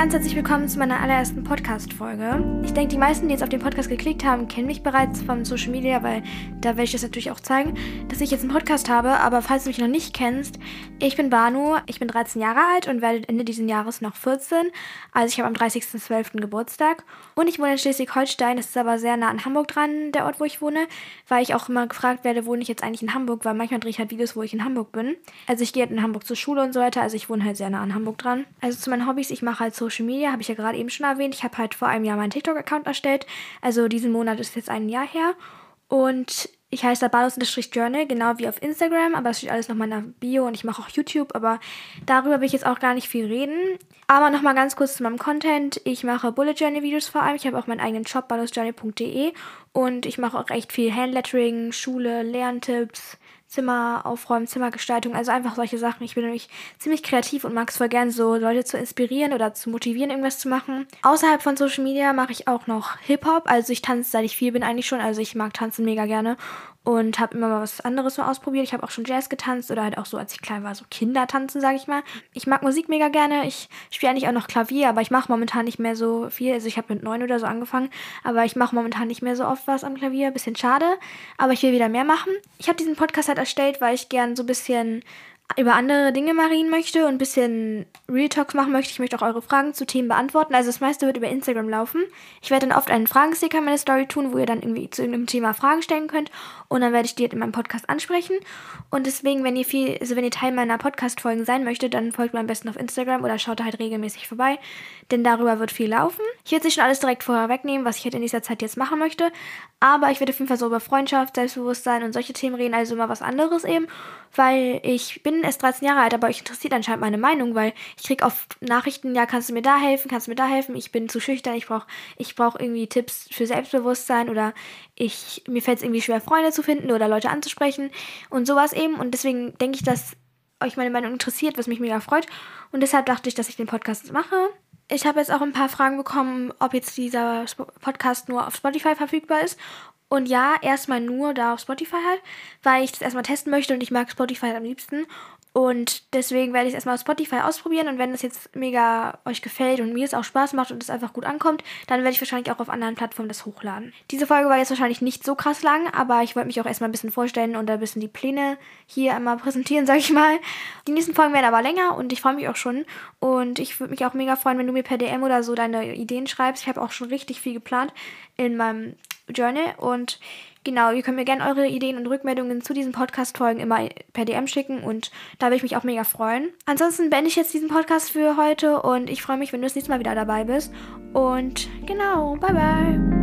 ganz herzlich willkommen zu meiner allerersten Podcast-Folge. Ich denke, die meisten, die jetzt auf den Podcast geklickt haben, kennen mich bereits vom Social Media, weil da werde ich das natürlich auch zeigen, dass ich jetzt einen Podcast habe. Aber falls du mich noch nicht kennst, ich bin Banu, ich bin 13 Jahre alt und werde Ende dieses Jahres noch 14. Also ich habe am 30.12. Geburtstag. Und ich wohne in Schleswig-Holstein, das ist aber sehr nah an Hamburg dran, der Ort, wo ich wohne, weil ich auch immer gefragt werde, wohne ich jetzt eigentlich in Hamburg, weil manchmal drehe ich halt Videos, wo ich in Hamburg bin. Also ich gehe halt in Hamburg zur Schule und so weiter, also ich wohne halt sehr nah an Hamburg dran. Also zu meinen Hobbys, ich mache halt Social Media, habe ich ja gerade eben schon erwähnt. Ich habe halt vor einem Jahr meinen TikTok-Account erstellt. Also diesen Monat ist jetzt ein Jahr her. Und ich heiße da Balos-Journal, genau wie auf Instagram, aber es steht alles nochmal in der Bio und ich mache auch YouTube, aber darüber will ich jetzt auch gar nicht viel reden. Aber nochmal ganz kurz zu meinem Content. Ich mache Bullet Journal Videos vor allem. Ich habe auch meinen eigenen Shop, balosjournal.de und ich mache auch echt viel Handlettering, Schule, Lerntipps, Zimmer aufräumen, Zimmergestaltung, also einfach solche Sachen. Ich bin nämlich ziemlich kreativ und mag es voll gern, so Leute zu inspirieren oder zu motivieren, irgendwas zu machen. Außerhalb von Social Media mache ich auch noch Hip-Hop, also ich tanze seit ich vier bin eigentlich schon, also ich mag tanzen mega gerne und habe immer mal was anderes so ausprobiert. Ich habe auch schon Jazz getanzt oder halt auch so, als ich klein war, so Kindertanzen, sage ich mal. Ich mag Musik mega gerne. Ich spiele eigentlich auch noch Klavier, aber ich mache momentan nicht mehr so viel. Also ich habe mit neun oder so angefangen, aber ich mache momentan nicht mehr so oft was am Klavier. Bisschen schade, aber ich will wieder mehr machen. Ich habe diesen Podcast halt erstellt, weil ich gern so ein bisschen über andere Dinge mal reden möchte und ein bisschen Real Talks machen möchte. Ich möchte auch eure Fragen zu Themen beantworten. Also das meiste wird über Instagram laufen. Ich werde dann oft einen Fragensticker in meine Story tun, wo ihr dann irgendwie zu irgendeinem Thema Fragen stellen könnt. Und dann werde ich die halt in meinem Podcast ansprechen. Und deswegen, wenn ihr viel, also wenn ihr Teil meiner Podcast-Folgen sein möchtet, dann folgt mir am besten auf Instagram oder schaut da halt regelmäßig vorbei. Denn darüber wird viel laufen. Ich werde nicht schon alles direkt vorher wegnehmen, was ich halt in dieser Zeit jetzt machen möchte. Aber ich werde auf jeden Fall so über Freundschaft, Selbstbewusstsein und solche Themen reden, also immer was anderes eben. Weil ich bin erst 13 Jahre alt, aber euch interessiert anscheinend meine Meinung, weil ich kriege oft Nachrichten, ja, kannst du mir da helfen, kannst du mir da helfen, ich bin zu schüchtern, ich brauche ich brauch irgendwie Tipps für Selbstbewusstsein oder ich, mir fällt es irgendwie schwer, Freunde zu finden oder Leute anzusprechen und sowas eben. Und deswegen denke ich, dass euch meine Meinung interessiert, was mich mega freut. Und deshalb dachte ich, dass ich den Podcast mache. Ich habe jetzt auch ein paar Fragen bekommen, ob jetzt dieser Podcast nur auf Spotify verfügbar ist. Und ja, erstmal nur da auf Spotify halt, weil ich das erstmal testen möchte und ich mag Spotify halt am liebsten. Und deswegen werde ich es erstmal auf Spotify ausprobieren und wenn das jetzt mega euch gefällt und mir es auch Spaß macht und es einfach gut ankommt, dann werde ich wahrscheinlich auch auf anderen Plattformen das hochladen. Diese Folge war jetzt wahrscheinlich nicht so krass lang, aber ich wollte mich auch erstmal ein bisschen vorstellen und ein bisschen die Pläne hier einmal präsentieren, sag ich mal. Die nächsten Folgen werden aber länger und ich freue mich auch schon. Und ich würde mich auch mega freuen, wenn du mir per DM oder so deine Ideen schreibst. Ich habe auch schon richtig viel geplant in meinem Journal und Genau, ihr könnt mir gerne eure Ideen und Rückmeldungen zu diesen Podcast-Folgen immer per DM schicken und da würde ich mich auch mega freuen. Ansonsten beende ich jetzt diesen Podcast für heute und ich freue mich, wenn du das nächste Mal wieder dabei bist. Und genau, bye bye.